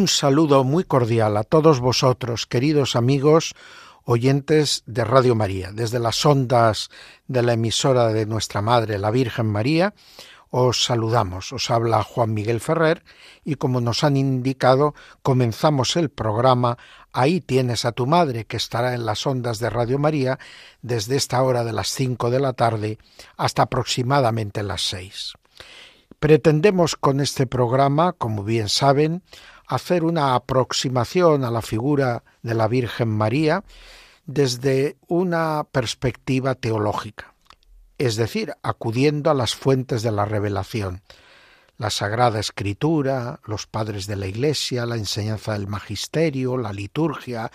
Un saludo muy cordial a todos vosotros, queridos amigos oyentes de Radio María, desde las ondas de la emisora de nuestra Madre, la Virgen María, os saludamos. Os habla Juan Miguel Ferrer y como nos han indicado, comenzamos el programa Ahí tienes a tu madre, que estará en las ondas de Radio María desde esta hora de las cinco de la tarde hasta aproximadamente las seis. Pretendemos con este programa, como bien saben, hacer una aproximación a la figura de la Virgen María desde una perspectiva teológica es decir, acudiendo a las fuentes de la revelación, la Sagrada Escritura, los padres de la Iglesia, la enseñanza del Magisterio, la liturgia,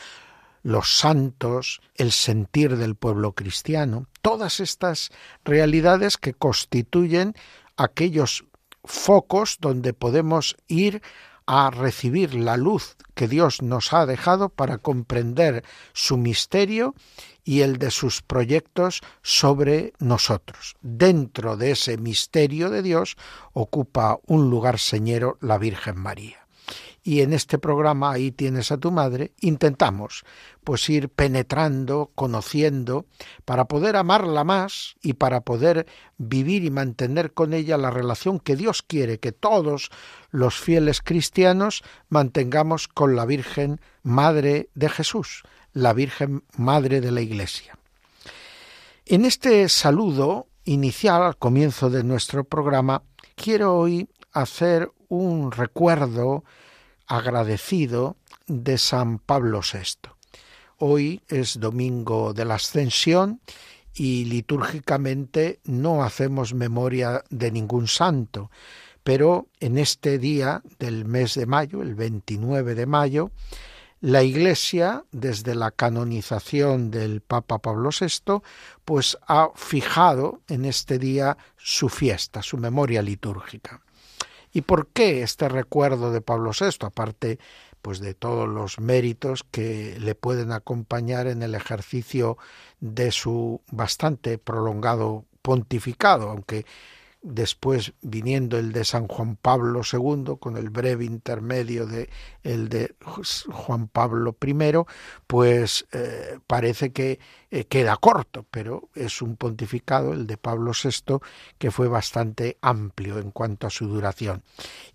los santos, el sentir del pueblo cristiano, todas estas realidades que constituyen aquellos focos donde podemos ir a recibir la luz que Dios nos ha dejado para comprender su misterio y el de sus proyectos sobre nosotros. Dentro de ese misterio de Dios ocupa un lugar señero la Virgen María y en este programa ahí tienes a tu madre, intentamos pues ir penetrando, conociendo, para poder amarla más y para poder vivir y mantener con ella la relación que Dios quiere que todos los fieles cristianos mantengamos con la Virgen Madre de Jesús, la Virgen Madre de la Iglesia. En este saludo inicial al comienzo de nuestro programa, quiero hoy hacer un recuerdo agradecido de San Pablo VI. Hoy es domingo de la Ascensión y litúrgicamente no hacemos memoria de ningún santo, pero en este día del mes de mayo, el 29 de mayo, la Iglesia, desde la canonización del Papa Pablo VI, pues ha fijado en este día su fiesta, su memoria litúrgica. ¿Y por qué este recuerdo de Pablo VI? Aparte pues de todos los méritos que le pueden acompañar en el ejercicio de su bastante prolongado pontificado, aunque después viniendo el de San Juan Pablo II con el breve intermedio de el de Juan Pablo I, pues eh, parece que eh, queda corto, pero es un pontificado el de Pablo VI que fue bastante amplio en cuanto a su duración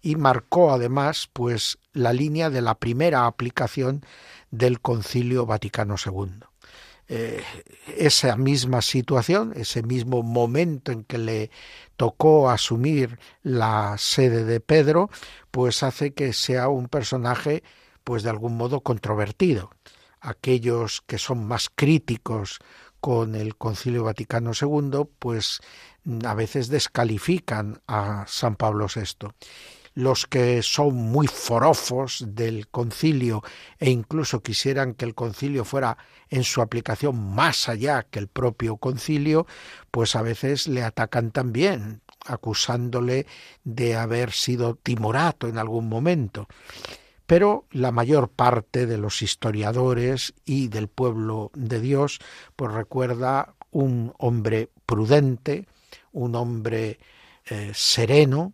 y marcó además pues la línea de la primera aplicación del Concilio Vaticano II. Eh, esa misma situación, ese mismo momento en que le tocó asumir la sede de Pedro, pues hace que sea un personaje pues de algún modo controvertido. Aquellos que son más críticos con el Concilio Vaticano II, pues a veces descalifican a San Pablo VI los que son muy forofos del concilio e incluso quisieran que el concilio fuera en su aplicación más allá que el propio concilio, pues a veces le atacan también, acusándole de haber sido timorato en algún momento. Pero la mayor parte de los historiadores y del pueblo de Dios, pues recuerda un hombre prudente, un hombre eh, sereno,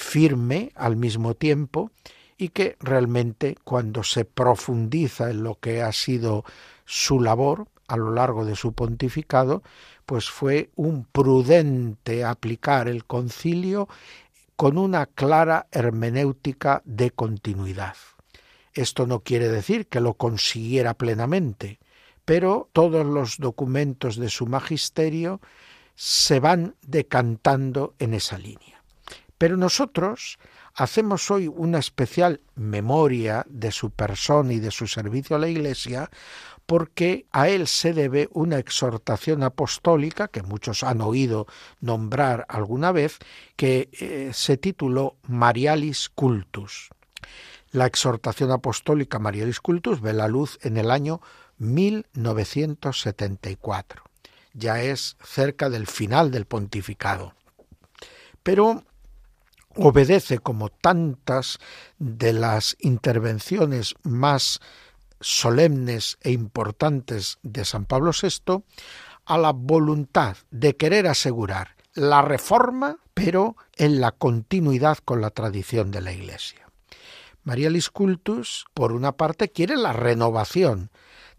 firme al mismo tiempo y que realmente cuando se profundiza en lo que ha sido su labor a lo largo de su pontificado, pues fue un prudente aplicar el concilio con una clara hermenéutica de continuidad. Esto no quiere decir que lo consiguiera plenamente, pero todos los documentos de su magisterio se van decantando en esa línea Pero nosotros hacemos hoy una especial memoria de su persona y de su servicio a la Iglesia porque a él se debe una exhortación apostólica que muchos han oído nombrar alguna vez, que eh, se tituló Marialis Cultus. La exhortación apostólica Marialis Cultus ve la luz en el año 1974. Ya es cerca del final del pontificado. Pero obedece, como tantas de las intervenciones más solemnes e importantes de San Pablo VI a la voluntad de querer asegurar la reforma, pero en la continuidad con la tradición de la Iglesia. María Cultus, por una parte, quiere la renovación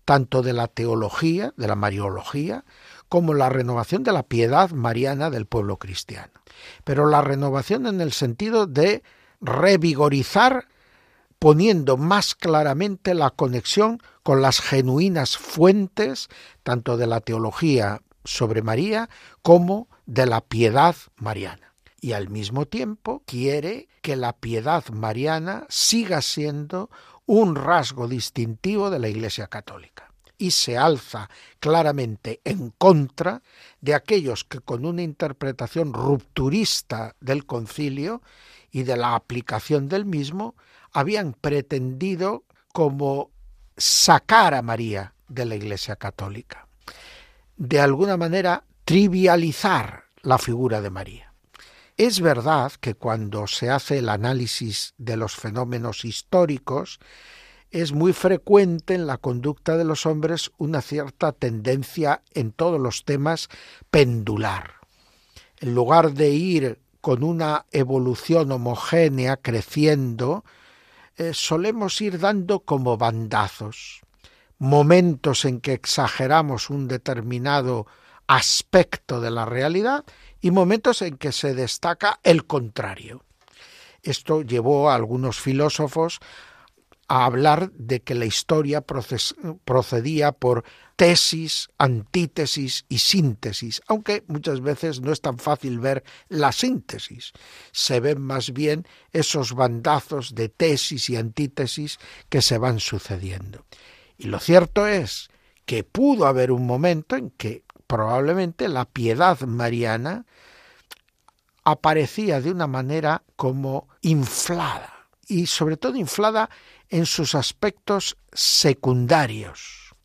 tanto de la teología, de la mariología, como la renovación de la piedad mariana del pueblo cristiano. Pero la renovación en el sentido de revigorizar poniendo más claramente la conexión con las genuinas fuentes tanto de la teología sobre María como de la piedad mariana. Y al mismo tiempo quiere que la piedad mariana siga siendo un rasgo distintivo de la Iglesia Católica y se alza claramente en contra de aquellos que con una interpretación rupturista del concilio y de la aplicación del mismo habían pretendido como sacar a María de la Iglesia Católica, de alguna manera trivializar la figura de María. Es verdad que cuando se hace el análisis de los fenómenos históricos, es muy frecuente en la conducta de los hombres una cierta tendencia en todos los temas pendular. En lugar de ir con una evolución homogénea creciendo, eh, solemos ir dando como bandazos, momentos en que exageramos un determinado aspecto de la realidad y momentos en que se destaca el contrario. Esto llevó a algunos filósofos a hablar de que la historia procedía por tesis, antítesis y síntesis, aunque muchas veces no es tan fácil ver la síntesis. Se ven más bien esos bandazos de tesis y antítesis que se van sucediendo. Y lo cierto es que pudo haber un momento en que probablemente la piedad mariana aparecía de una manera como inflada y sobre todo inflada en sus aspectos secundarios.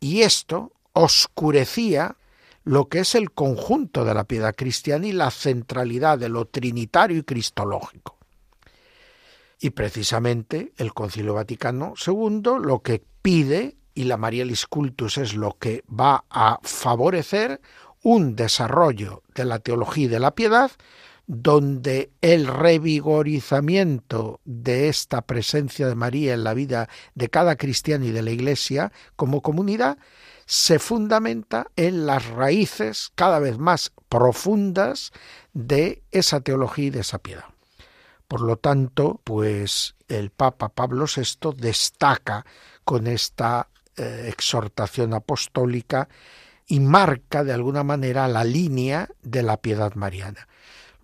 Y esto oscurecía lo que es el conjunto de la piedad cristiana y la centralidad de lo trinitario y cristológico. Y precisamente el Concilio Vaticano II lo que pide, y la Marialis Cultus es lo que va a favorecer, un desarrollo de la teología y de la piedad donde el revigorizamiento de esta presencia de María en la vida de cada cristiano y de la Iglesia como comunidad se fundamenta en las raíces cada vez más profundas de esa teología y de esa piedad. Por lo tanto, pues el Papa Pablo VI destaca con esta eh, exhortación apostólica y marca de alguna manera la línea de la piedad mariana.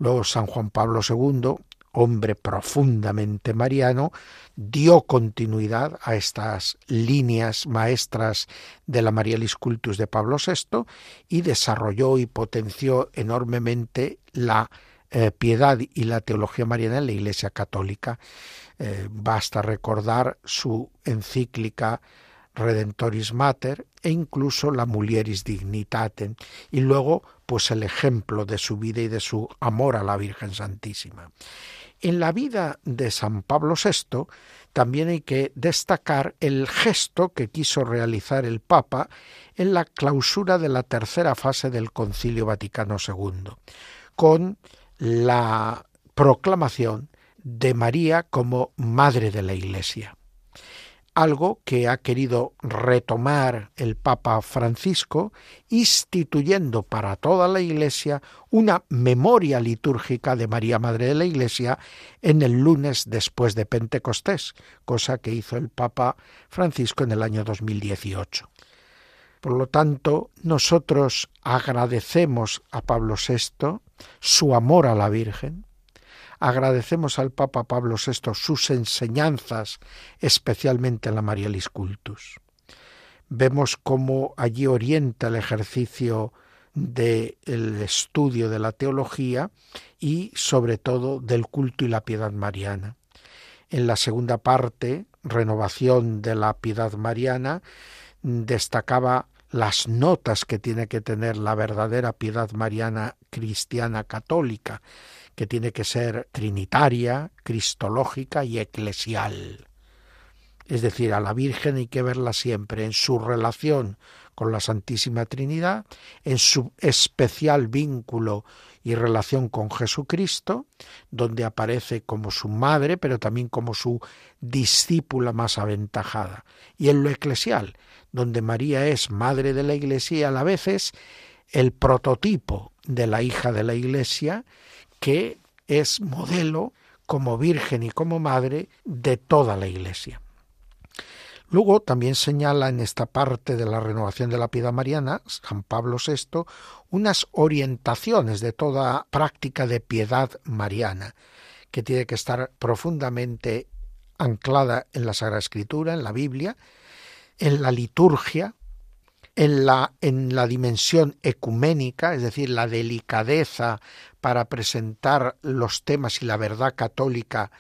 Luego San Juan Pablo II, hombre profundamente mariano, dio continuidad a estas líneas maestras de la Marialis Cultus de Pablo VI y desarrolló y potenció enormemente la eh, piedad y la teología mariana en la Iglesia Católica. Eh, basta recordar su encíclica Redentoris Mater e incluso la Mulieris Dignitatem y luego pues el ejemplo de su vida y de su amor a la Virgen Santísima. En la vida de San Pablo VI también hay que destacar el gesto que quiso realizar el Papa en la clausura de la tercera fase del Concilio Vaticano II, con la proclamación de María como Madre de la Iglesia algo que ha querido retomar el Papa Francisco, instituyendo para toda la Iglesia una memoria litúrgica de María Madre de la Iglesia en el lunes después de Pentecostés, cosa que hizo el Papa Francisco en el año 2018. Por lo tanto, nosotros agradecemos a Pablo VI su amor a la Virgen, agradecemos al Papa Pablo VI sus enseñanzas, especialmente en la Marialis Cultus. Vemos cómo allí orienta el ejercicio del estudio de la teología y sobre todo del culto y la piedad mariana. En la segunda parte, renovación de la piedad mariana, destacaba las notas que tiene que tener la verdadera piedad mariana cristiana católica, que tiene que ser trinitaria, cristológica y eclesial. Es decir, a la Virgen hay que verla siempre en su relación con la Santísima Trinidad, en su especial vínculo y relación con Jesucristo, donde aparece como su madre, pero también como su discípula más aventajada, y en lo eclesial, donde María es madre de la Iglesia y a la vez es el prototipo de la hija de la Iglesia, que es modelo como virgen y como madre de toda la Iglesia. Luego también señala en esta parte de la renovación de la piedad mariana, San Pablo VI, unas orientaciones de toda práctica de piedad mariana, que tiene que estar profundamente anclada en la Sagrada Escritura, en la Biblia, en la liturgia, en la, en la dimensión ecuménica, es decir, la delicadeza para presentar los temas y la verdad católica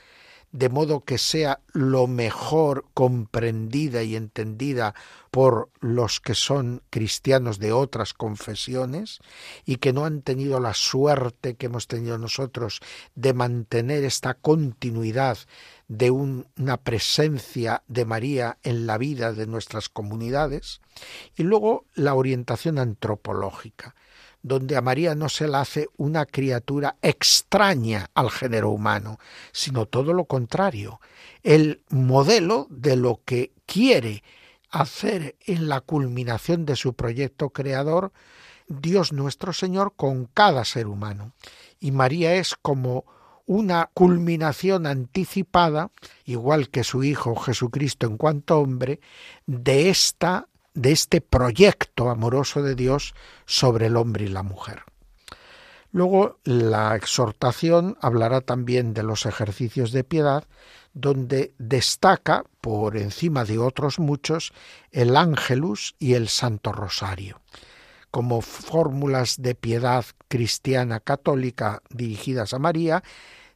de modo que sea lo mejor comprendida y entendida por los que son cristianos de otras confesiones y que no han tenido la suerte que hemos tenido nosotros de mantener esta continuidad de una presencia de María en la vida de nuestras comunidades. Y luego la orientación antropológica donde a María no se la hace una criatura extraña al género humano, sino todo lo contrario, el modelo de lo que quiere hacer en la culminación de su proyecto creador Dios nuestro Señor con cada ser humano. Y María es como una culminación anticipada, igual que su Hijo Jesucristo en cuanto hombre, de esta de este proyecto amoroso de Dios sobre el hombre y la mujer. Luego la exhortación hablará también de los ejercicios de piedad, donde destaca, por encima de otros muchos, el ángelus y el santo rosario, como fórmulas de piedad cristiana católica dirigidas a María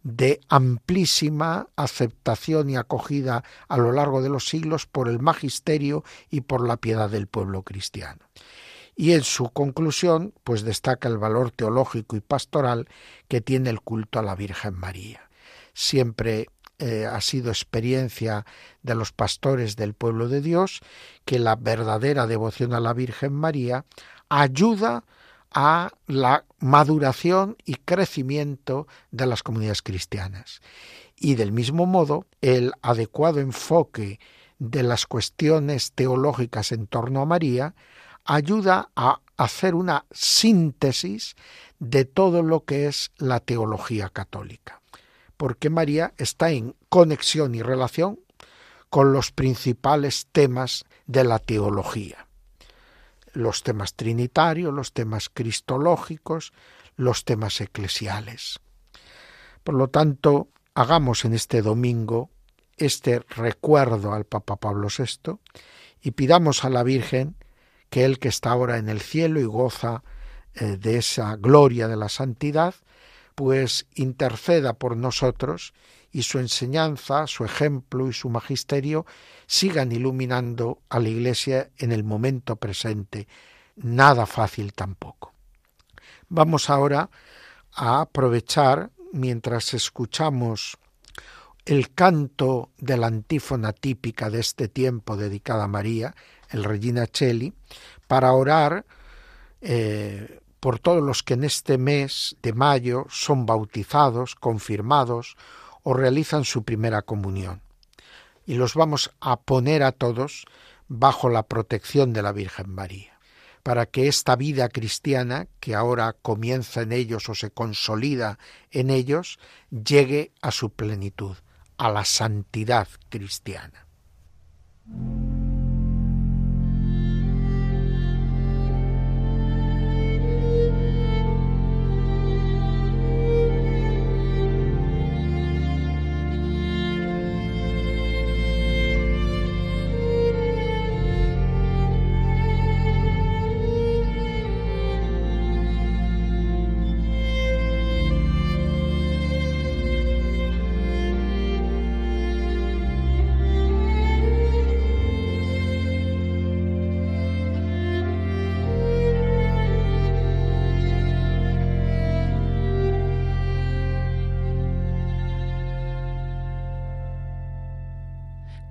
de amplísima aceptación y acogida a lo largo de los siglos por el magisterio y por la piedad del pueblo cristiano. Y en su conclusión, pues destaca el valor teológico y pastoral que tiene el culto a la Virgen María. Siempre eh, ha sido experiencia de los pastores del pueblo de Dios que la verdadera devoción a la Virgen María ayuda a la maduración y crecimiento de las comunidades cristianas. Y del mismo modo, el adecuado enfoque de las cuestiones teológicas en torno a María ayuda a hacer una síntesis de todo lo que es la teología católica, porque María está en conexión y relación con los principales temas de la teología los temas trinitarios, los temas cristológicos, los temas eclesiales. Por lo tanto, hagamos en este domingo este recuerdo al Papa Pablo VI y pidamos a la Virgen que Él que está ahora en el cielo y goza eh, de esa gloria de la santidad, pues interceda por nosotros y su enseñanza, su ejemplo y su magisterio sigan iluminando a la Iglesia en el momento presente. Nada fácil tampoco. Vamos ahora a aprovechar, mientras escuchamos el canto de la antífona típica de este tiempo dedicada a María, el Regina Cheli, para orar eh, por todos los que en este mes de mayo son bautizados, confirmados o realizan su primera comunión. Y los vamos a poner a todos bajo la protección de la Virgen María, para que esta vida cristiana, que ahora comienza en ellos o se consolida en ellos, llegue a su plenitud, a la santidad cristiana.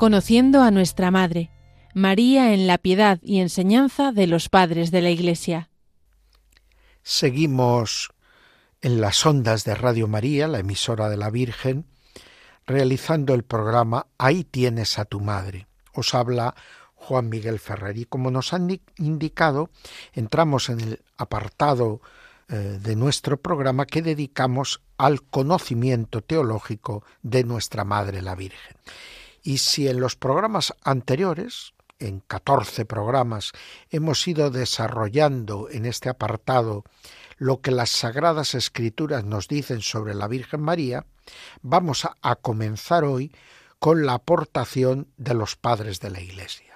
Conociendo a nuestra Madre, María en la piedad y enseñanza de los padres de la Iglesia. Seguimos en las ondas de Radio María, la emisora de la Virgen, realizando el programa Ahí tienes a tu madre. Os habla Juan Miguel Ferrer y como nos han indicado, entramos en el apartado eh, de nuestro programa que dedicamos al conocimiento teológico de nuestra Madre la Virgen. Y si en los programas anteriores, en 14 programas, hemos ido desarrollando en este apartado lo que las sagradas escrituras nos dicen sobre la Virgen María, vamos a comenzar hoy con la aportación de los padres de la Iglesia.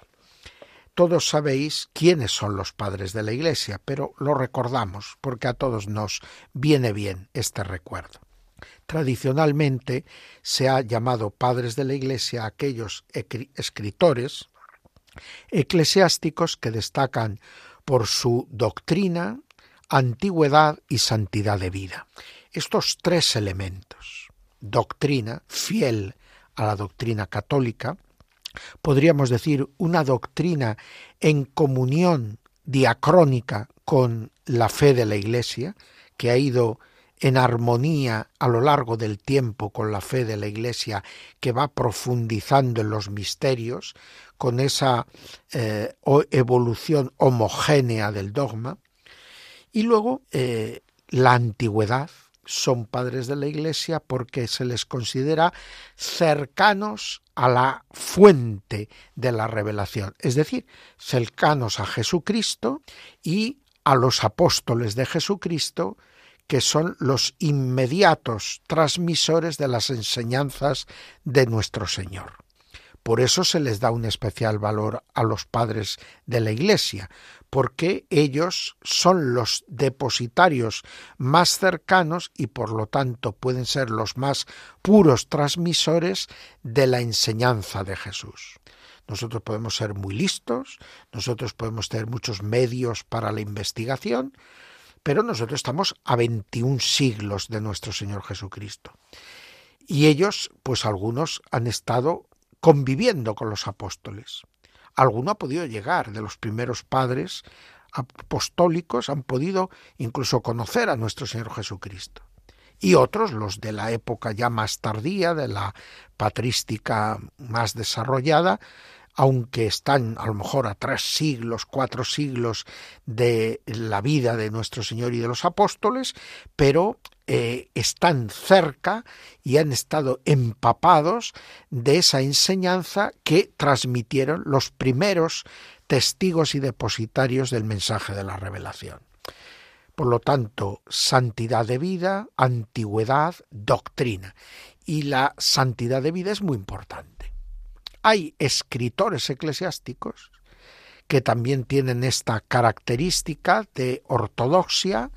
Todos sabéis quiénes son los padres de la Iglesia, pero lo recordamos porque a todos nos viene bien este recuerdo. Tradicionalmente se ha llamado padres de la Iglesia a aquellos escritores eclesiásticos que destacan por su doctrina, antigüedad y santidad de vida. Estos tres elementos, doctrina, fiel a la doctrina católica, podríamos decir, una doctrina en comunión diacrónica con la fe de la Iglesia, que ha ido en armonía a lo largo del tiempo con la fe de la Iglesia, que va profundizando en los misterios, con esa eh, evolución homogénea del dogma, y luego eh, la antigüedad, son padres de la Iglesia porque se les considera cercanos a la fuente de la revelación, es decir, cercanos a Jesucristo y a los apóstoles de Jesucristo, que son los inmediatos transmisores de las enseñanzas de nuestro Señor. Por eso se les da un especial valor a los padres de la Iglesia, porque ellos son los depositarios más cercanos y por lo tanto pueden ser los más puros transmisores de la enseñanza de Jesús. Nosotros podemos ser muy listos, nosotros podemos tener muchos medios para la investigación, pero nosotros estamos a 21 siglos de nuestro Señor Jesucristo. Y ellos, pues algunos han estado conviviendo con los apóstoles. Alguno ha podido llegar de los primeros padres apostólicos, han podido incluso conocer a nuestro Señor Jesucristo. Y otros, los de la época ya más tardía, de la patrística más desarrollada, aunque están a lo mejor a tres siglos, cuatro siglos de la vida de nuestro Señor y de los apóstoles, pero eh, están cerca y han estado empapados de esa enseñanza que transmitieron los primeros testigos y depositarios del mensaje de la revelación. Por lo tanto, santidad de vida, antigüedad, doctrina. Y la santidad de vida es muy importante. Hay escritores eclesiásticos que también tienen esta característica de ortodoxia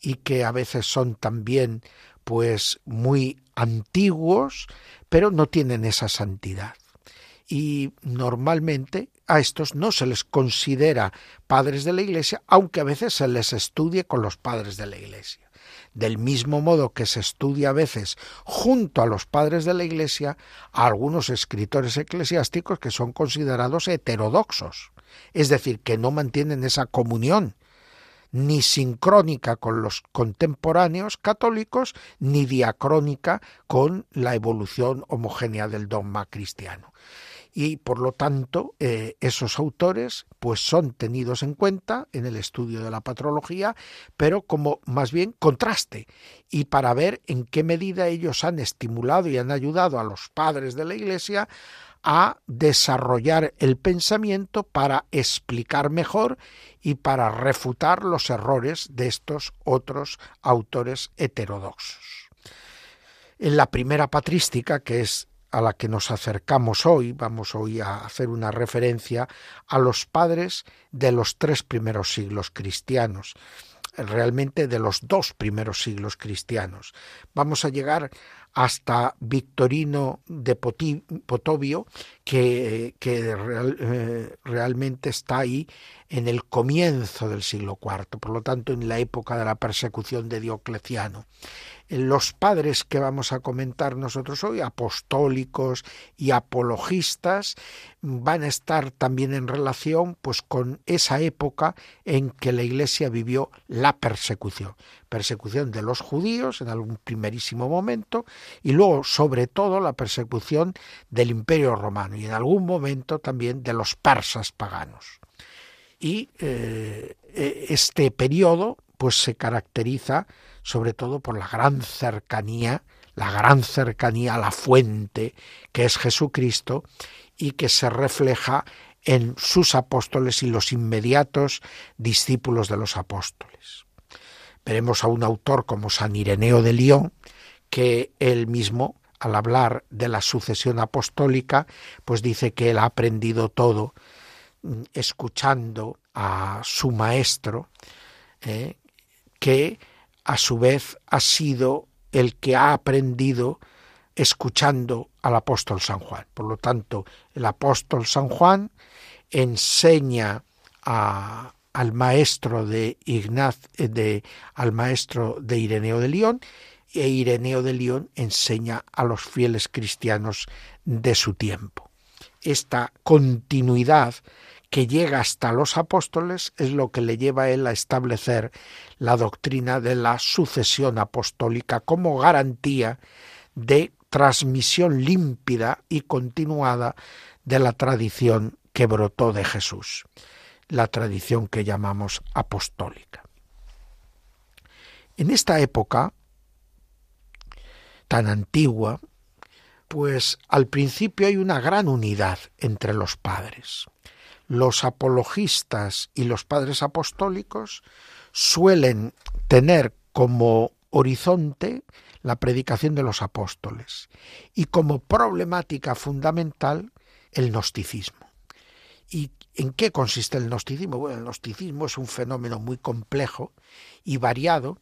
y que a veces son también pues muy antiguos, pero no tienen esa santidad. Y normalmente a estos no se les considera padres de la Iglesia, aunque a veces se les estudie con los padres de la Iglesia. Del mismo modo que se estudia a veces junto a los padres de la Iglesia algunos escritores eclesiásticos que son considerados heterodoxos, es decir, que no mantienen esa comunión ni sincrónica con los contemporáneos católicos, ni diacrónica con la evolución homogénea del dogma cristiano. Y por lo tanto eh, esos autores pues son tenidos en cuenta en el estudio de la patrología pero como más bien contraste y para ver en qué medida ellos han estimulado y han ayudado a los padres de la iglesia a desarrollar el pensamiento para explicar mejor y para refutar los errores de estos otros autores heterodoxos. En la primera patrística, que es a la que nos acercamos hoy, vamos hoy a hacer una referencia a los padres de los tres primeros siglos cristianos, realmente de los dos primeros siglos cristianos. Vamos a llegar hasta Victorino de Potovio, que, eh, realmente está ahí en el comienzo del siglo IV, por lo tanto en la época de la persecución de Diocleciano. Los padres que vamos a comentar nosotros hoy, apostólicos y apologistas, van a estar también en relación pues con esa época en que la Iglesia vivió la persecución, persecución de los judíos en algún primerísimo momento y luego sobre todo la persecución del Imperio Romano y en algún momento también de los persas paganos. Y eh, e, este periodo pues se caracteriza sobre todo por la gran cercanía, la gran cercanía a la fuente que es Jesucristo y que se refleja en sus apóstoles y los inmediatos discípulos de los apóstoles. Veremos a un autor como San Ireneo de León, que él mismo, al hablar de la sucesión apostólica, pues dice que él ha aprendido todo mm, escuchando a su maestro, eh, que a su vez ha sido el que ha aprendido escuchando al apóstol San Juan. Por lo tanto, el apóstol San Juan enseña al maestro de Ignaz, de, al maestro de Ireneo de León, e Ireneo de León enseña a los fieles cristianos de su tiempo. Esta continuidad que llega hasta los apóstoles es lo que le lleva a él a establecer la doctrina de la sucesión apostólica como garantía de transmisión límpida y continuada de la tradición que brotó de Jesús, la tradición que llamamos apostólica. En esta época tan antigua, pues al principio hay una gran unidad entre los padres los apologistas y los padres apostólicos suelen tener como horizonte la predicación de los apóstoles y como problemática fundamental el gnosticismo. ¿Y en qué consiste el gnosticismo? Bueno, el gnosticismo es un fenómeno muy complejo y variado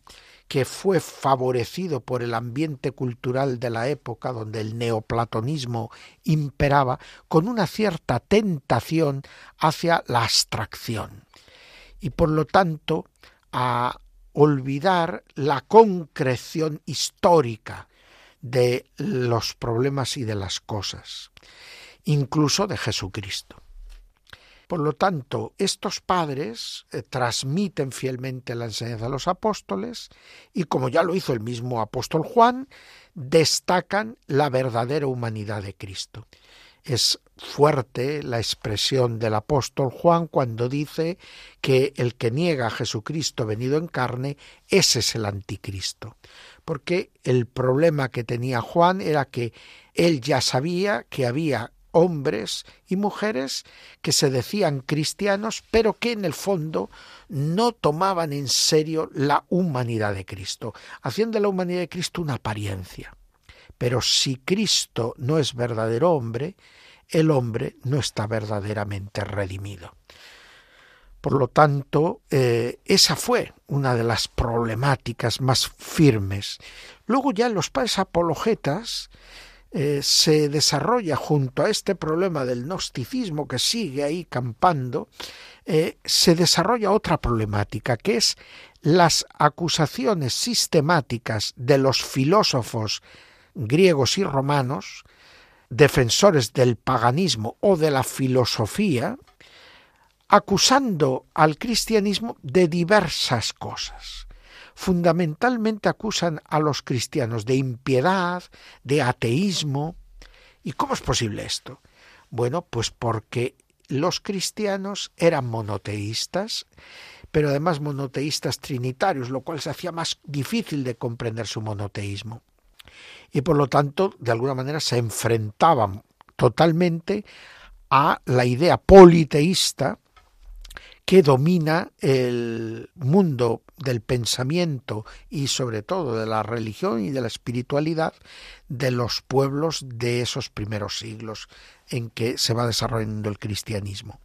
que fue favorecido por el ambiente cultural de la época donde el neoplatonismo imperaba, con una cierta tentación hacia la abstracción y por lo tanto a olvidar la concreción histórica de los problemas y de las cosas, incluso de Jesucristo. Por lo tanto, estos padres eh, transmiten fielmente la enseñanza de los apóstoles y, como ya lo hizo el mismo apóstol Juan, destacan la verdadera humanidad de Cristo. Es fuerte la expresión del apóstol Juan cuando dice que el que niega a Jesucristo venido en carne, ese es el anticristo. Porque el problema que tenía Juan era que él ya sabía que había hombres y mujeres que se decían cristianos, pero que en el fondo no tomaban en serio la humanidad de Cristo, haciendo de la humanidad de Cristo una apariencia. Pero si Cristo no es verdadero hombre, el hombre no está verdaderamente redimido. Por lo tanto, eh, esa fue una de las problemáticas más firmes. Luego ya los padres apologetas eh, se desarrolla junto a este problema del gnosticismo que sigue ahí campando, eh, se desarrolla otra problemática, que es las acusaciones sistemáticas de los filósofos griegos y romanos, defensores del paganismo o de la filosofía, acusando al cristianismo de diversas cosas fundamentalmente acusan a los cristianos de impiedad, de ateísmo. ¿Y cómo es posible esto? Bueno, pues porque los cristianos eran monoteístas, pero además monoteístas trinitarios, lo cual se hacía más difícil de comprender su monoteísmo. Y por lo tanto, de alguna manera, se enfrentaban totalmente a la idea politeísta que domina el mundo del pensamiento y sobre todo de la religión y de la espiritualidad de los pueblos de esos primeros siglos en que se va desarrollando el cristianismo.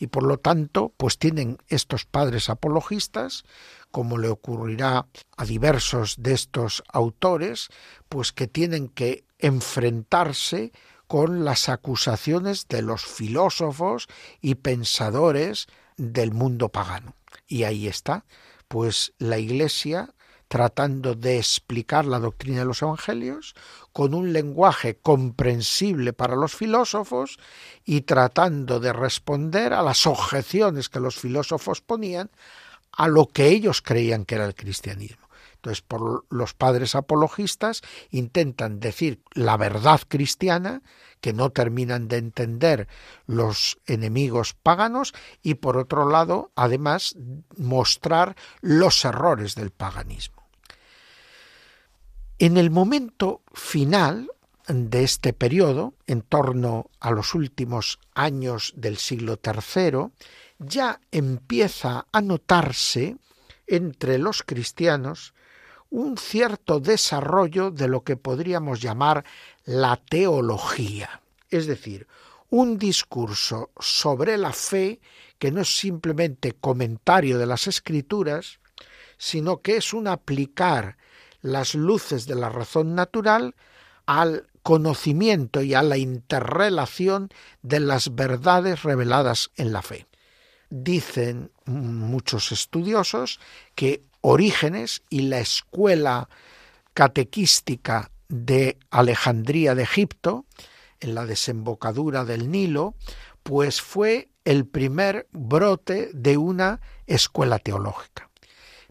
Y por lo tanto, pues tienen estos padres apologistas, como le ocurrirá a diversos de estos autores, pues que tienen que enfrentarse con las acusaciones de los filósofos y pensadores del mundo pagano. Y ahí está, pues la Iglesia tratando de explicar la doctrina de los evangelios con un lenguaje comprensible para los filósofos y tratando de responder a las objeciones que los filósofos ponían a lo que ellos creían que era el cristianismo. Entonces, por los padres apologistas intentan decir la verdad cristiana que no terminan de entender los enemigos paganos y por otro lado, además, mostrar los errores del paganismo. En el momento final de este periodo, en torno a los últimos años del siglo III, ya empieza a notarse entre los cristianos un cierto desarrollo de lo que podríamos llamar la teología, es decir, un discurso sobre la fe que no es simplemente comentario de las escrituras, sino que es un aplicar las luces de la razón natural al conocimiento y a la interrelación de las verdades reveladas en la fe. Dicen muchos estudiosos que Orígenes y la escuela catequística de Alejandría de Egipto, en la desembocadura del Nilo, pues fue el primer brote de una escuela teológica.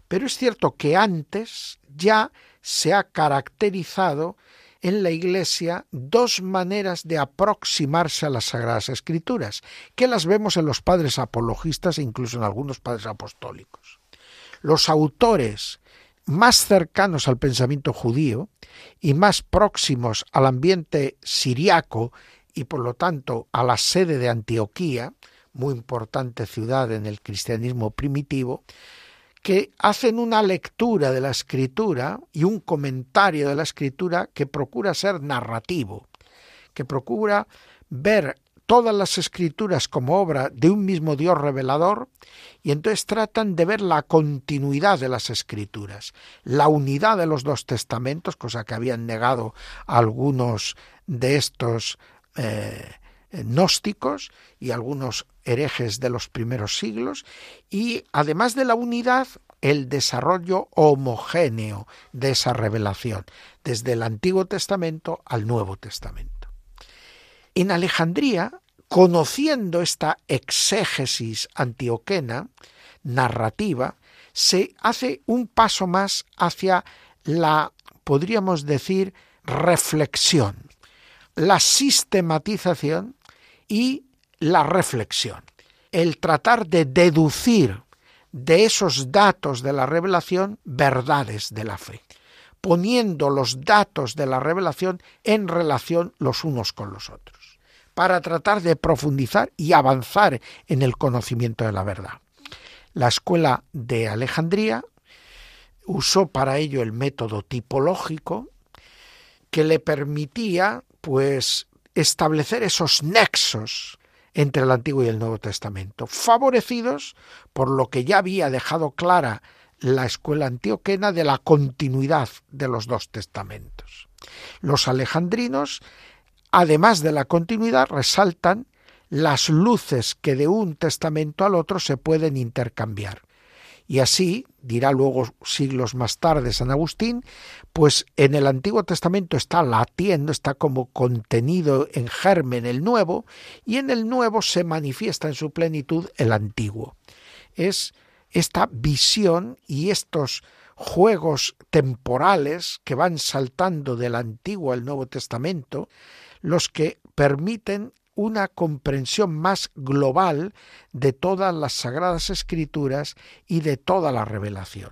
Pero es cierto que antes ya se ha caracterizado en la Iglesia dos maneras de aproximarse a las Sagradas Escrituras, que las vemos en los padres apologistas e incluso en algunos padres apostólicos. Los autores más cercanos al pensamiento judío y más próximos al ambiente siriaco y por lo tanto a la sede de Antioquía, muy importante ciudad en el cristianismo primitivo, que hacen una lectura de la escritura y un comentario de la escritura que procura ser narrativo, que procura ver todas las escrituras como obra de un mismo Dios revelador y entonces tratan de ver la continuidad de las escrituras, la unidad de los dos testamentos, cosa que habían negado algunos de estos eh, gnósticos y algunos herejes de los primeros siglos, y además de la unidad, el desarrollo homogéneo de esa revelación, desde el Antiguo Testamento al Nuevo Testamento. En Alejandría, conociendo esta exégesis antioquena, narrativa, se hace un paso más hacia la, podríamos decir, reflexión, la sistematización y la reflexión. El tratar de deducir de esos datos de la revelación verdades de la fe, poniendo los datos de la revelación en relación los unos con los otros para tratar de profundizar y avanzar en el conocimiento de la verdad. La escuela de Alejandría usó para ello el método tipológico que le permitía pues establecer esos nexos entre el Antiguo y el Nuevo Testamento, favorecidos por lo que ya había dejado clara la escuela antioquena de la continuidad de los dos testamentos. Los alejandrinos además de la continuidad, resaltan las luces que de un testamento al otro se pueden intercambiar. Y así, dirá luego siglos más tarde San Agustín, pues en el Antiguo Testamento está latiendo, está como contenido en germen el Nuevo, y en el Nuevo se manifiesta en su plenitud el Antiguo. Es esta visión y estos juegos temporales que van saltando del Antiguo al Nuevo Testamento, los que permiten una comprensión más global de todas las sagradas escrituras y de toda la revelación.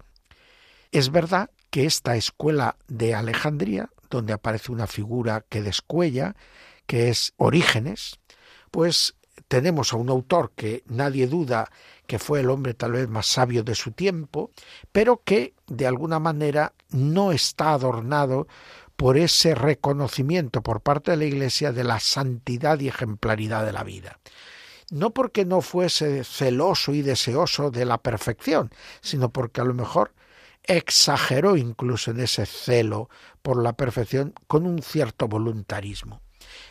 Es verdad que esta escuela de Alejandría, donde aparece una figura que descuella, que es Orígenes, pues tenemos a un autor que nadie duda que fue el hombre tal vez más sabio de su tiempo, pero que de alguna manera no está adornado por ese reconocimiento por parte de la Iglesia de la santidad y ejemplaridad de la vida. No porque no fuese celoso y deseoso de la perfección, sino porque a lo mejor exageró incluso en ese celo por la perfección con un cierto voluntarismo.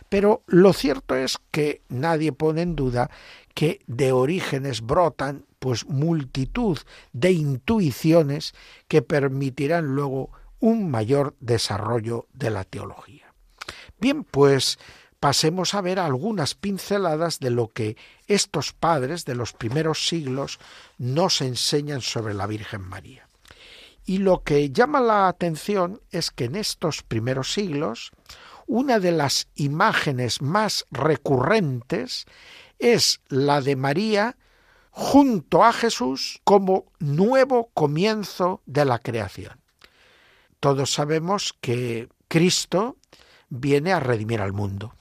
Pero lo cierto es que nadie pone en duda que de orígenes brotan pues multitud de intuiciones que permitirán luego un mayor desarrollo de la teología. Bien, pues pasemos a ver algunas pinceladas de lo que estos padres de los primeros siglos nos enseñan sobre la Virgen María. Y lo que llama la atención es que en estos primeros siglos una de las imágenes más recurrentes es la de María junto a Jesús como nuevo comienzo de la creación. Todos sabemos que Cristo viene a redimir al mundo.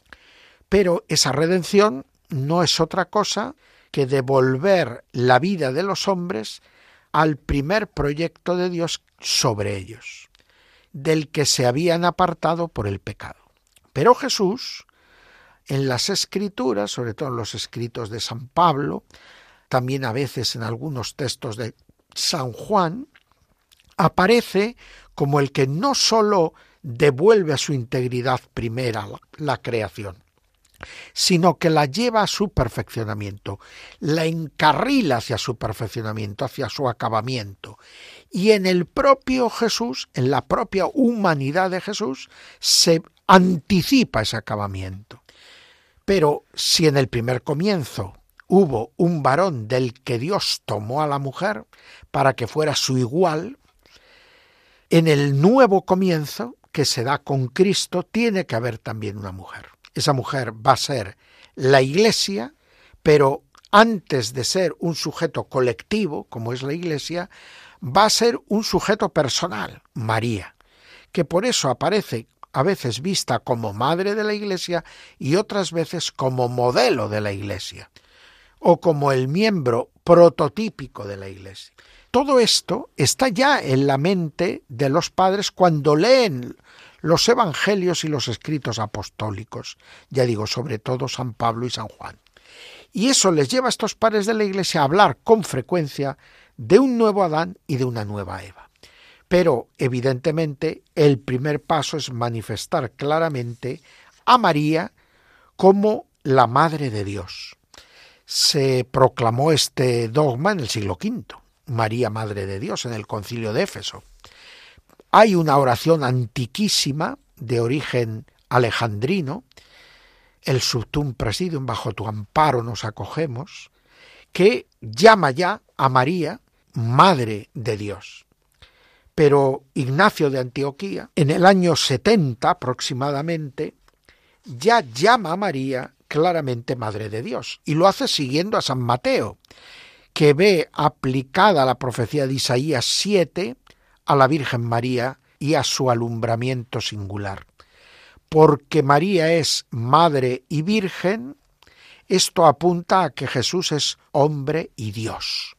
Pero esa redención no es otra cosa que devolver la vida de los hombres al primer proyecto de Dios sobre ellos, del que se habían apartado por el pecado. Pero Jesús, en las escrituras, sobre todo en los escritos de San Pablo, también a veces en algunos textos de San Juan, aparece como el que no sólo devuelve a su integridad primera la, creación, sino que la lleva a su perfeccionamiento, la encarrila hacia su perfeccionamiento, hacia su acabamiento. Y en el propio Jesús, en la propia humanidad de Jesús, se anticipa ese acabamiento. Pero si en el primer comienzo hubo un varón del que Dios tomó a la mujer para que fuera su igual, en el nuevo comienzo que se da con Cristo tiene que haber también una mujer. Esa mujer va a ser la Iglesia, pero antes de ser un sujeto colectivo, como es la Iglesia, va a ser un sujeto personal, María, que por eso aparece a veces vista como madre de la Iglesia y otras veces como modelo de la Iglesia, o como el miembro prototípico de la Iglesia. Todo esto está ya en la mente de los padres cuando leen los evangelios y los escritos apostólicos, ya digo, sobre todo San Pablo y San Juan. Y eso les lleva a estos padres de la Iglesia a hablar con frecuencia de un nuevo Adán y de una nueva Eva. Pero, evidentemente, el primer paso es manifestar claramente a María como la Madre de Dios. Se proclamó este dogma en el siglo V, María Madre de Dios, en el concilio de Éfeso. Hay una oración antiquísima de origen alejandrino, el subtum presidium, bajo tu amparo nos acogemos, que llama ya a María Madre de Dios. Pero Ignacio de Antioquía, en el año 70 aproximadamente, ya llama a María claramente Madre de Dios, y lo hace siguiendo a San Mateo, que ve aplicada la profecía de Isaías 7 a la Virgen María y a su alumbramiento singular. Porque María es madre y virgen, esto apunta a que Jesús es hombre y Dios.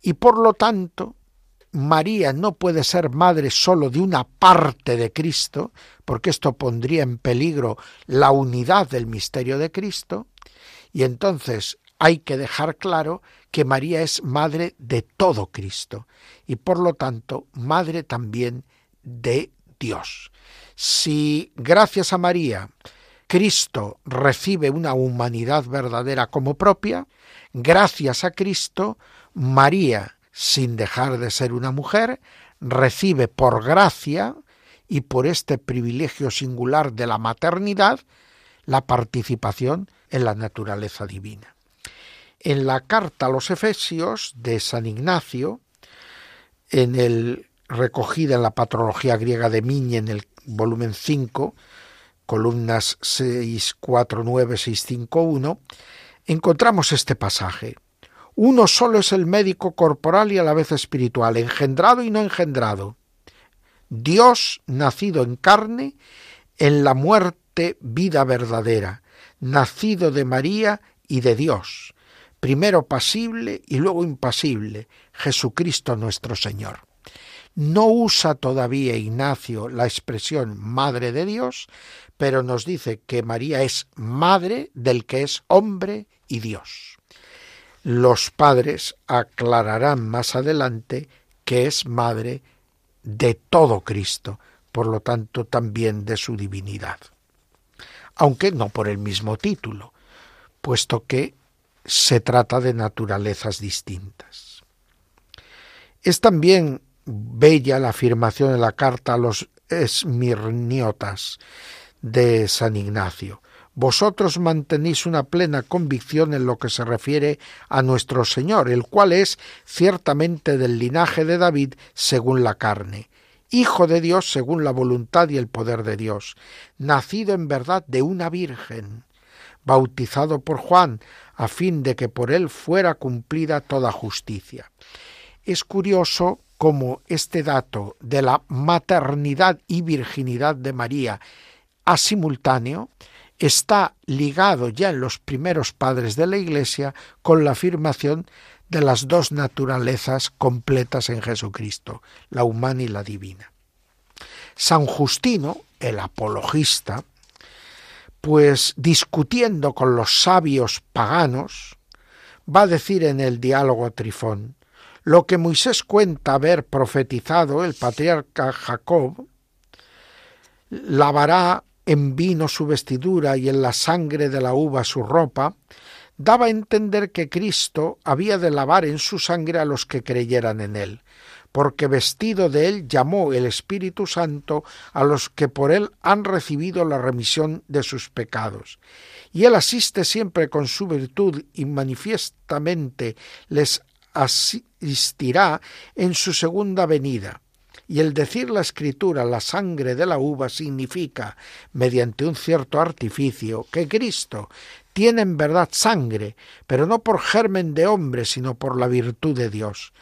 Y por lo tanto, María no puede ser madre sólo de una parte de Cristo, porque esto pondría en peligro la unidad del misterio de Cristo, y entonces hay que dejar claro que María es madre de todo Cristo y por lo tanto madre también de Dios. Si gracias a María Cristo recibe una humanidad verdadera como propia, gracias a Cristo María, sin dejar de ser una mujer, recibe por gracia y por este privilegio singular de la maternidad la participación en la naturaleza divina. En la carta a los Efesios de San Ignacio, en el recogida en la patrología griega de Miñe en el volumen 5, columnas 649 651, encontramos este pasaje. Uno solo es el médico corporal y a la vez espiritual, engendrado y no engendrado. Dios nacido en carne, en la muerte vida verdadera, nacido de María y de Dios, primero pasible y luego impasible, Jesucristo nuestro Señor. No usa todavía Ignacio la expresión Madre de Dios, pero nos dice que María es Madre del que es hombre y Dios. Los padres aclararán más adelante que es Madre de todo Cristo, por lo tanto también de su divinidad. Aunque no por el mismo título, puesto que se trata de naturalezas distintas. Es también bella la afirmación de la carta a los esmirniotas de San Ignacio. Vosotros mantenéis una plena convicción en lo que se refiere a nuestro Señor, el cual es ciertamente del linaje de David según la carne, Hijo de Dios según la voluntad y el poder de Dios, nacido en verdad de una virgen, bautizado por Juan, a fin de que por él fuera cumplida toda justicia. Es curioso cómo este dato de la maternidad y virginidad de María a simultáneo está ligado ya en los primeros padres de la Iglesia con la afirmación de las dos naturalezas completas en Jesucristo, la humana y la divina. San Justino, el apologista, pues discutiendo con los sabios paganos, va a decir en el diálogo Trifón, lo que Moisés cuenta haber profetizado el patriarca Jacob, lavará en vino su vestidura y en la sangre de la uva su ropa, daba a entender que Cristo había de lavar en su sangre a los que creyeran en él, porque vestido de él llamó el Espíritu Santo a los que por él han recibido la remisión de sus pecados. Y él asiste siempre con su virtud y manifiestamente les asistirá en su segunda venida. Y el decir la escritura la sangre de la uva significa, mediante un cierto artificio, que Cristo tiene en verdad sangre, pero no por germen de hombre, sino por la virtud de Dios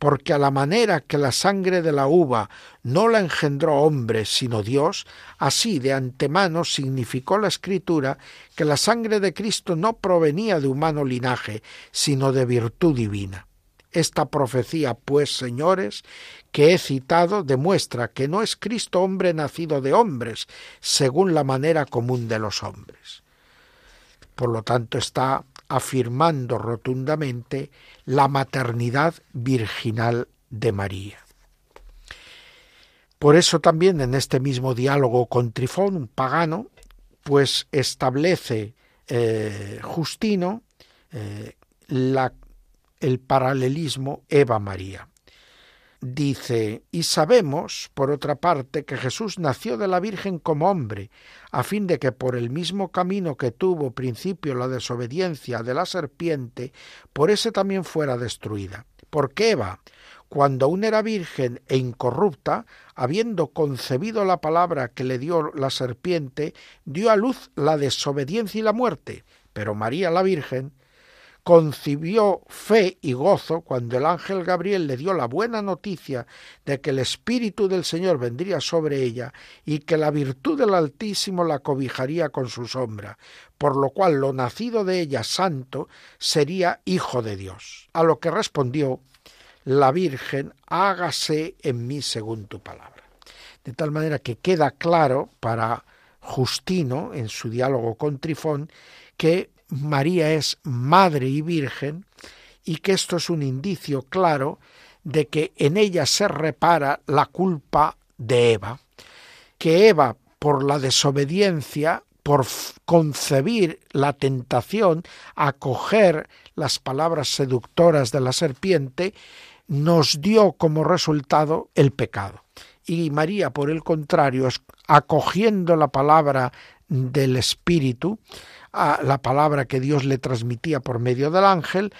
porque a la manera que la sangre de la uva no la engendró hombre, sino Dios, así de antemano significó la escritura que la sangre de Cristo no provenía de humano linaje, sino de virtud divina. Esta profecía, pues, señores, que he citado, demuestra que no es Cristo hombre nacido de hombres, según la manera común de los hombres. Por lo tanto, está afirmando rotundamente la maternidad virginal de María. Por eso también en este mismo diálogo con Trifón, un pagano, pues establece eh, Justino eh, el paralelismo Eva-María dice, y sabemos, por otra parte, que Jesús nació de la Virgen como hombre, a fin de que por el mismo camino que tuvo principio la desobediencia de la serpiente, por ese también fuera destruida. Porque Eva, cuando aún era virgen e incorrupta, habiendo concebido la palabra que le dio la serpiente, dio a luz la desobediencia y la muerte. Pero María la Virgen, concibió fe y gozo cuando el ángel Gabriel le dio la buena noticia de que el Espíritu del Señor vendría sobre ella y que la virtud del Altísimo la cobijaría con su sombra, por lo cual lo nacido de ella santo sería hijo de Dios. A lo que respondió la Virgen, hágase en mí según tu palabra. De tal manera que queda claro para Justino, en su diálogo con Trifón, que María es madre y virgen y que esto es un indicio claro de que en ella se repara la culpa de Eva, que Eva por la desobediencia, por concebir la tentación, acoger las palabras seductoras de la serpiente, nos dio como resultado el pecado. Y María, por el contrario, acogiendo la palabra del Espíritu, a la palabra que Dios le transmitía por medio del ángel,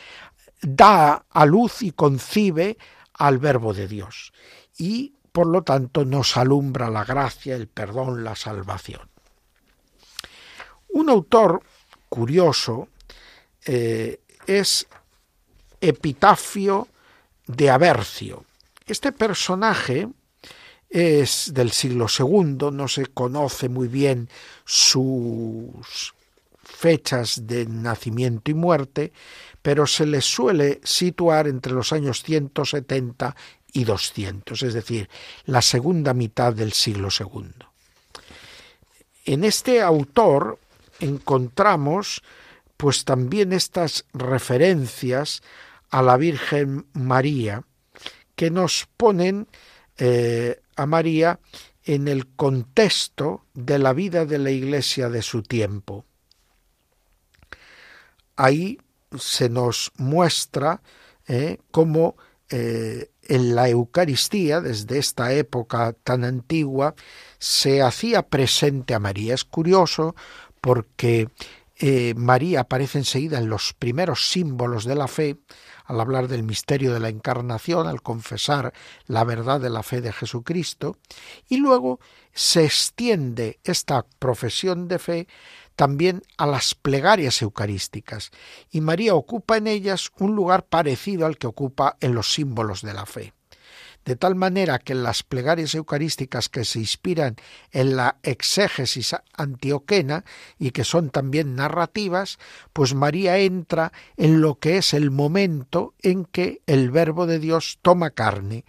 da a luz y concibe al verbo de Dios. Y por lo tanto nos alumbra la gracia, el perdón, la salvación. Un autor curioso eh, es Epitafio de Abercio. Este personaje es del siglo II, no se conoce muy bien sus fechas de nacimiento y muerte, pero se le suele situar entre los años 170 y 200, es decir, la segunda mitad del siglo II. En este autor encontramos pues también estas referencias a la Virgen María que nos ponen eh, a María en el contexto de la vida de la Iglesia de su tiempo. Ahí se nos muestra eh, cómo eh, en la Eucaristía, desde esta época tan antigua, se hacía presente a María. Es curioso porque eh, María aparece enseguida en los primeros símbolos de la fe, al hablar del misterio de la encarnación, al confesar la verdad de la fe de Jesucristo, y luego se extiende esta profesión de fe también a las plegarias eucarísticas, y María ocupa en ellas un lugar parecido al que ocupa en los símbolos de la fe. De tal manera que las plegarias eucarísticas que se inspiran en la exégesis antioquena y que son también narrativas, pues María entra en lo que es el momento en que el Verbo de Dios toma carne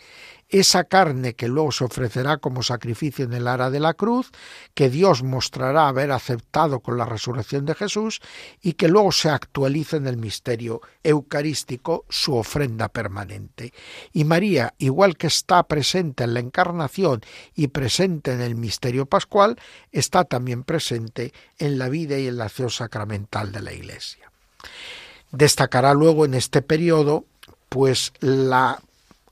esa carne que luego se ofrecerá como sacrificio en el ara de la cruz, que Dios mostrará haber aceptado con la resurrección de Jesús y que luego se actualiza en el misterio eucarístico su ofrenda permanente. Y María, igual que está presente en la encarnación y presente en el misterio pascual, está también presente en la vida y en la acción sacramental de la Iglesia. Destacará luego en este periodo pues la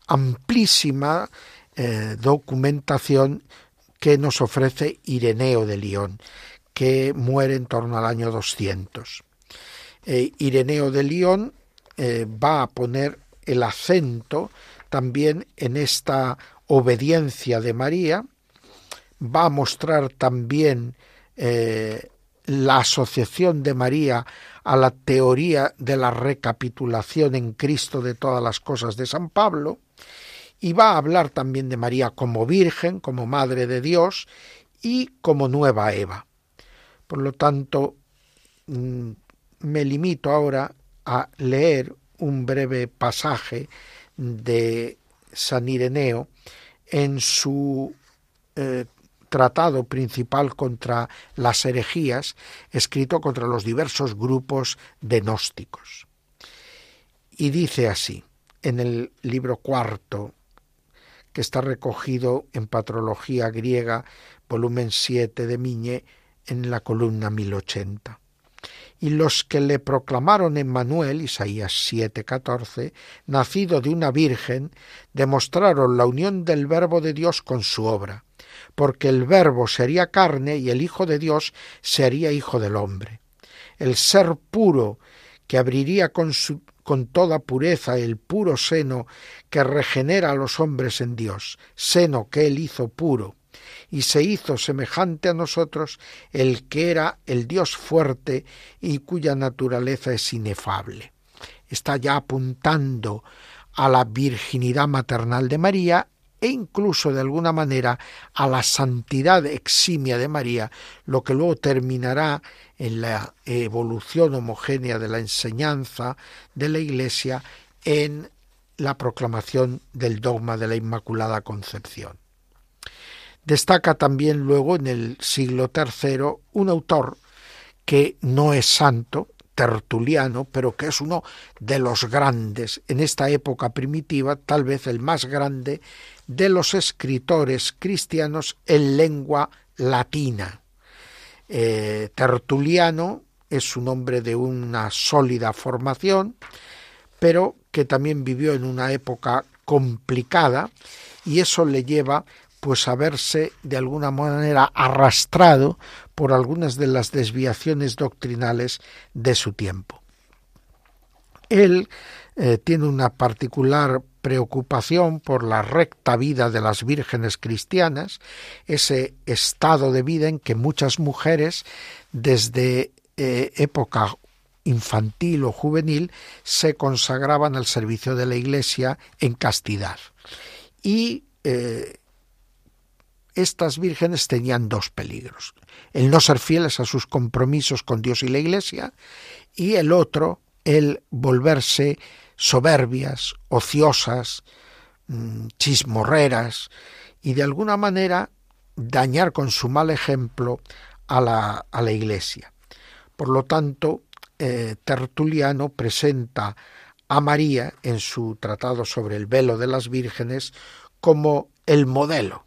amplísima eh, documentación que nos ofrece Ireneo de León, que muere en torno al año 200. Eh, Ireneo de León eh, va a poner el acento también en esta obediencia de María, va a mostrar también la asociación de María a la teoría de la recapitulación en Cristo de todas las cosas de San Pablo, y va a hablar también de María como Virgen, como Madre de Dios y como nueva Eva. Por lo tanto, mm, me limito ahora a leer un breve pasaje de San Ireneo en su eh, tratado principal contra las herejías, escrito contra los diversos grupos de gnósticos. Y dice así, en el libro cuarto que está recogido en Patrología Griega, volumen 7 de Miñe, en la columna 1080. Y los que le proclamaron Emmanuel, Isaías 7:14, nacido de una virgen, demostraron la unión del Verbo de Dios con su obra, porque el Verbo sería carne y el Hijo de Dios sería Hijo del hombre. El ser puro que abriría con su con toda pureza el puro seno que regenera a los hombres en Dios, seno que Él hizo puro, y se hizo semejante a nosotros el que era el Dios fuerte y cuya naturaleza es inefable. Está ya apuntando a la virginidad maternal de María e incluso de alguna manera a la santidad eximia de María, lo que luego terminará en la evolución homogénea de la enseñanza de la Iglesia en la proclamación del dogma de la Inmaculada Concepción. Destaca también luego en el siglo III un autor que no es santo, tertuliano, pero que es uno de los grandes en esta época primitiva, tal vez el más grande de los escritores cristianos en lengua latina. Eh, Tertuliano es un hombre de una sólida formación, pero que también vivió en una época complicada y eso le lleva pues a verse de alguna manera arrastrado por algunas de las desviaciones doctrinales de su tiempo. Él eh, tiene una particular preocupación por la recta vida de las vírgenes cristianas, ese estado de vida en que muchas mujeres desde eh, época infantil o juvenil se consagraban al servicio de la Iglesia en castidad. Y eh, estas vírgenes tenían dos peligros. El no ser fieles a sus compromisos con Dios y la Iglesia y el otro, el volverse soberbias, ociosas, mm, chismorreras y de alguna manera dañar con su mal ejemplo a la, a la Iglesia. Por lo tanto, eh, Tertuliano presenta a María en su tratado sobre el velo de las vírgenes como el modelo.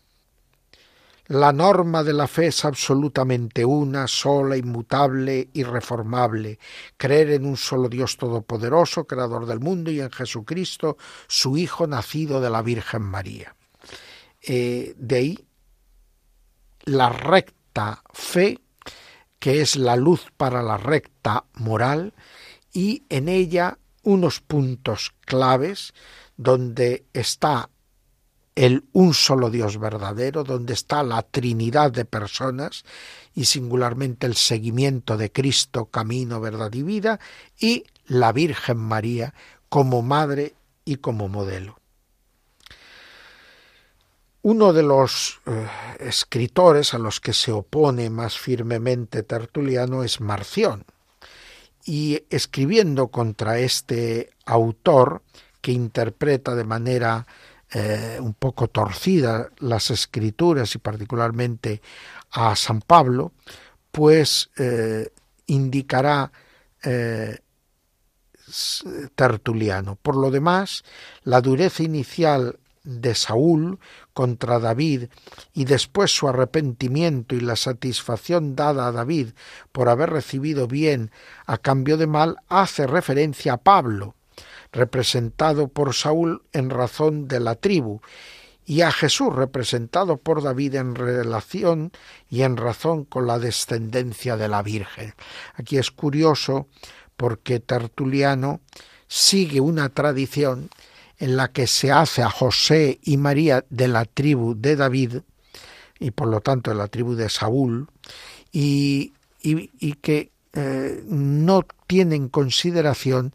La norma de la fe es absolutamente una, sola, inmutable, irreformable. Creer en un solo Dios todopoderoso, creador del mundo, y en Jesucristo, su Hijo nacido de la Virgen María. Eh, de ahí la recta fe, que es la luz para la recta moral, y en ella unos puntos claves donde está el un solo Dios verdadero, donde está la Trinidad de personas y singularmente el seguimiento de Cristo, camino, verdad y vida, y la Virgen María como madre y como modelo. Uno de los eh, escritores a los que se opone más firmemente Tertuliano es Marción, y escribiendo contra este autor que interpreta de manera eh, un poco torcida las escrituras y particularmente a San Pablo, pues eh, indicará eh, Tertuliano. Por lo demás, la dureza inicial de Saúl contra David y después su arrepentimiento y la satisfacción dada a David por haber recibido bien a cambio de mal hace referencia a Pablo, representado por Saúl en razón de la tribu, y a Jesús representado por David en relación y en razón con la descendencia de la Virgen. Aquí es curioso porque Tertuliano sigue una tradición en la que se hace a José y María de la tribu de David y por lo tanto de la tribu de Saúl y, que eh, no tiene en consideración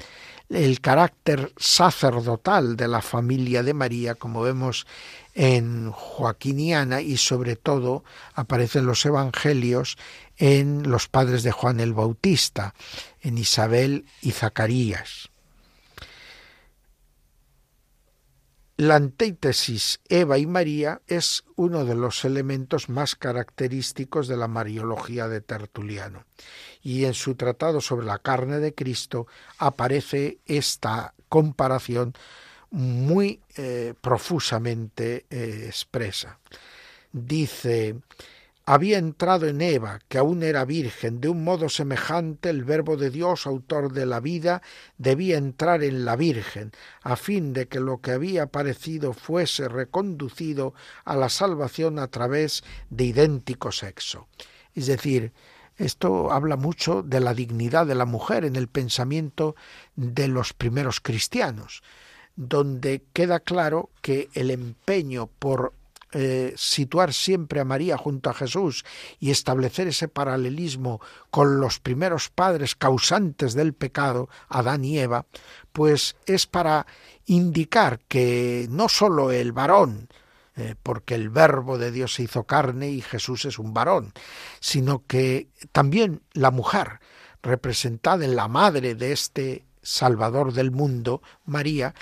el carácter sacerdotal de la familia de María, como vemos en Joaquiniana y sobre todo aparecen los evangelios en los padres de Juan el Bautista, en Isabel y Zacarías. La antítesis Eva y María es uno de los elementos más característicos de la Mariología de Tertuliano, y en su tratado sobre la carne de Cristo aparece esta comparación muy eh, profusamente eh, expresa. Dice había entrado en Eva, que aún era virgen, de un modo semejante el Verbo de Dios, autor de la vida, debía entrar en la Virgen, a fin de que lo que había parecido fuese reconducido a la salvación a través de idéntico sexo. Es decir, esto habla mucho de la dignidad de la mujer en el pensamiento de los primeros cristianos, donde queda claro que el empeño por eh, situar siempre a María junto a Jesús y establecer ese paralelismo con los primeros padres causantes del pecado, Adán y Eva, pues es para indicar que no sólo el varón, eh, porque el verbo de Dios se hizo carne y Jesús es un varón, sino que también la mujer, representada en la madre de este Salvador del mundo, María,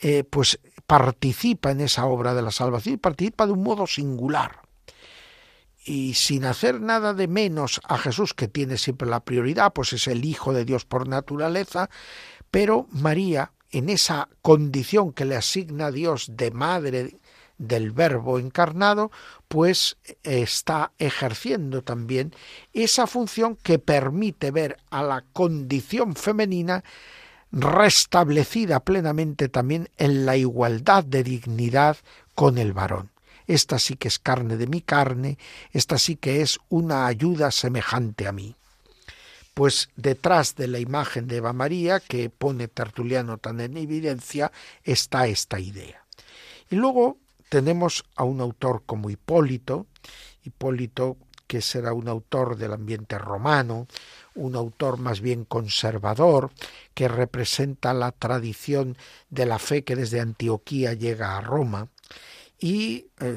eh, pues participa en esa obra de la salvación y participa de un modo singular. Y sin hacer nada de menos a Jesús, que tiene siempre la prioridad, pues es el Hijo de Dios por naturaleza, pero María, en esa condición que le asigna Dios de madre del Verbo encarnado, pues está ejerciendo también esa función que permite ver a la condición femenina restablecida plenamente también en la igualdad de dignidad con el varón. Esta sí que es carne de mi carne, esta sí que es una ayuda semejante a mí. Pues detrás de la imagen de Eva María, que pone Tertuliano tan en evidencia, está esta idea. Y luego tenemos a un autor como Hipólito, Hipólito que será un autor del ambiente romano, un autor más bien conservador, que representa la tradición de la fe que desde Antioquía llega a Roma, y eh,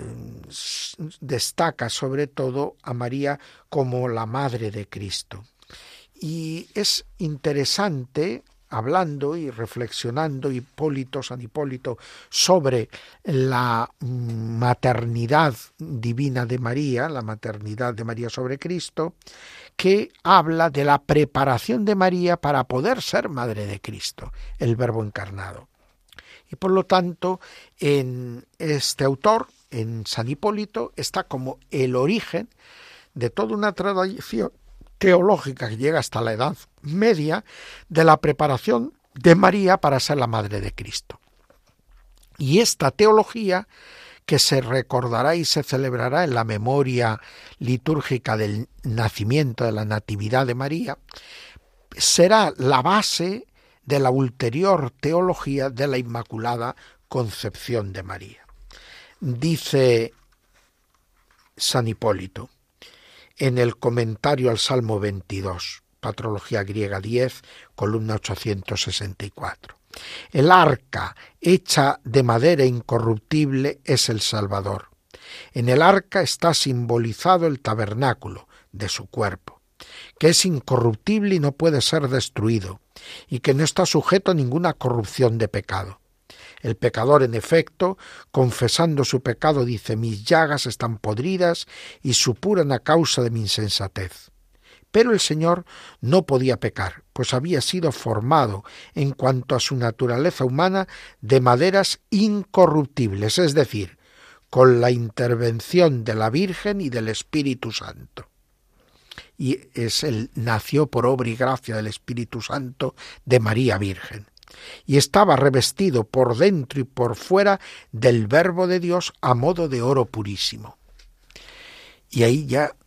destaca sobre todo a María como la Madre de Cristo. Y es interesante hablando y reflexionando Hipólito, San Hipólito, sobre la maternidad divina de María, la maternidad de María sobre Cristo, que habla de la preparación de María para poder ser madre de Cristo, el Verbo encarnado. Y por lo tanto, en este autor, en San Hipólito está como el origen de toda una tradición teológica que llega hasta la Edad Media de la preparación de María para ser la Madre de Cristo. Y esta teología que se recordará y se celebrará en la memoria litúrgica del nacimiento de la Natividad de María, será la base de la ulterior teología de la Inmaculada Concepción de María. Dice San Hipólito en el comentario al Salmo 22, Patrología griega 10, columna 864. El arca hecha de madera incorruptible es el Salvador. En el arca está simbolizado el tabernáculo de su cuerpo, que es incorruptible y no puede ser destruido, y que no está sujeto a ninguna corrupción de pecado. El pecador, en efecto, confesando su pecado, dice, mis llagas están podridas y supuran a causa de mi insensatez. Pero el Señor no podía pecar, pues había sido formado en cuanto a su naturaleza humana de maderas incorruptibles, es decir, con la intervención de la Virgen y del Espíritu Santo. Y es nació por obra y gracia del Espíritu Santo de María Virgen. Y estaba revestido por dentro y por fuera del Verbo de Dios a modo de oro purísimo. Y ahí ya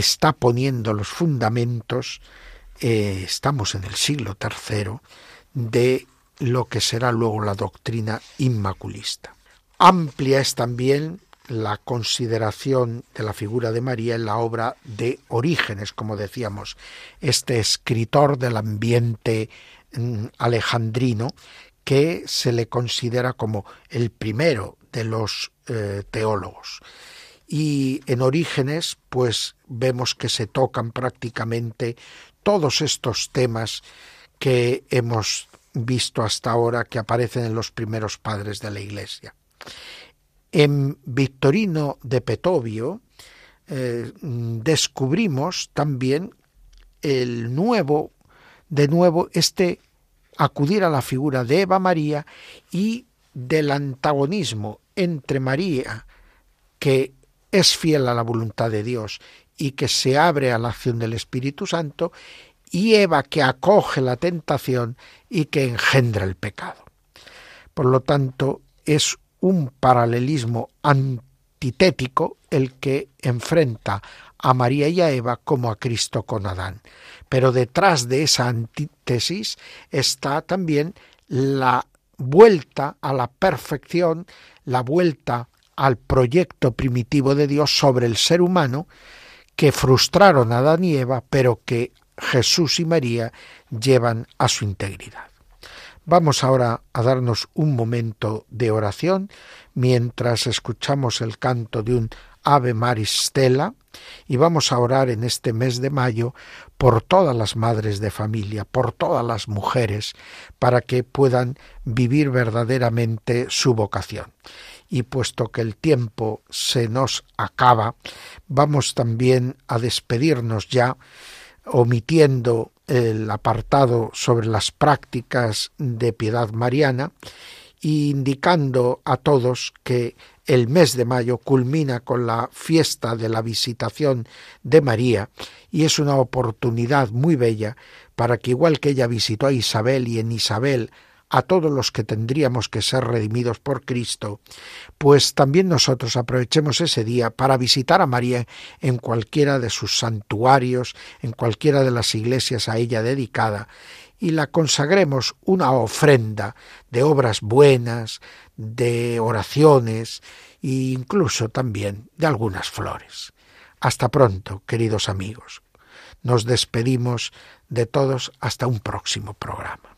está poniendo los fundamentos, eh, estamos en el siglo III, de lo que será luego la doctrina inmaculista. Amplia es también la consideración de la figura de María en la obra de Orígenes, como decíamos, este escritor del ambiente mm, alejandrino que se le considera como el primero de los eh, teólogos y en Orígenes pues vemos que se tocan prácticamente todos estos temas que hemos visto hasta ahora que aparecen en los primeros padres de la Iglesia. En Victorino de Petovio eh, descubrimos también el nuevo, de nuevo, este acudir a la figura de Eva María y del antagonismo entre María, que es fiel a la voluntad de Dios y que se abre a la acción del Espíritu Santo, y Eva que acoge la tentación y que engendra el pecado. Por lo tanto, es un paralelismo antitético el que enfrenta a María y a Eva como a Cristo con Adán. Pero detrás de esa antítesis está también la vuelta a la perfección, la vuelta al proyecto primitivo de Dios sobre el ser humano que frustraron a Adán y Eva, pero que Jesús y María llevan a su integridad. Vamos ahora a darnos un momento de oración mientras escuchamos el canto de un Ave Maris Stella y vamos a orar en este mes de mayo por todas las madres de familia, por todas las mujeres, para que puedan vivir verdaderamente su vocación y puesto que el tiempo se nos acaba, vamos también a despedirnos ya omitiendo el apartado sobre las prácticas de piedad mariana e indicando a todos que el mes de mayo culmina con la fiesta de la visitación de María y es una oportunidad muy bella para que igual que ella visitó a Isabel y en Isabel a todos los que tendríamos que ser redimidos por Cristo, pues también nosotros aprovechemos ese día para visitar a María en cualquiera de sus santuarios, en cualquiera de las iglesias a ella dedicada, y la consagremos una ofrenda de obras buenas, de oraciones e incluso también de algunas flores. Hasta pronto, queridos amigos. Nos despedimos de todos hasta un próximo programa.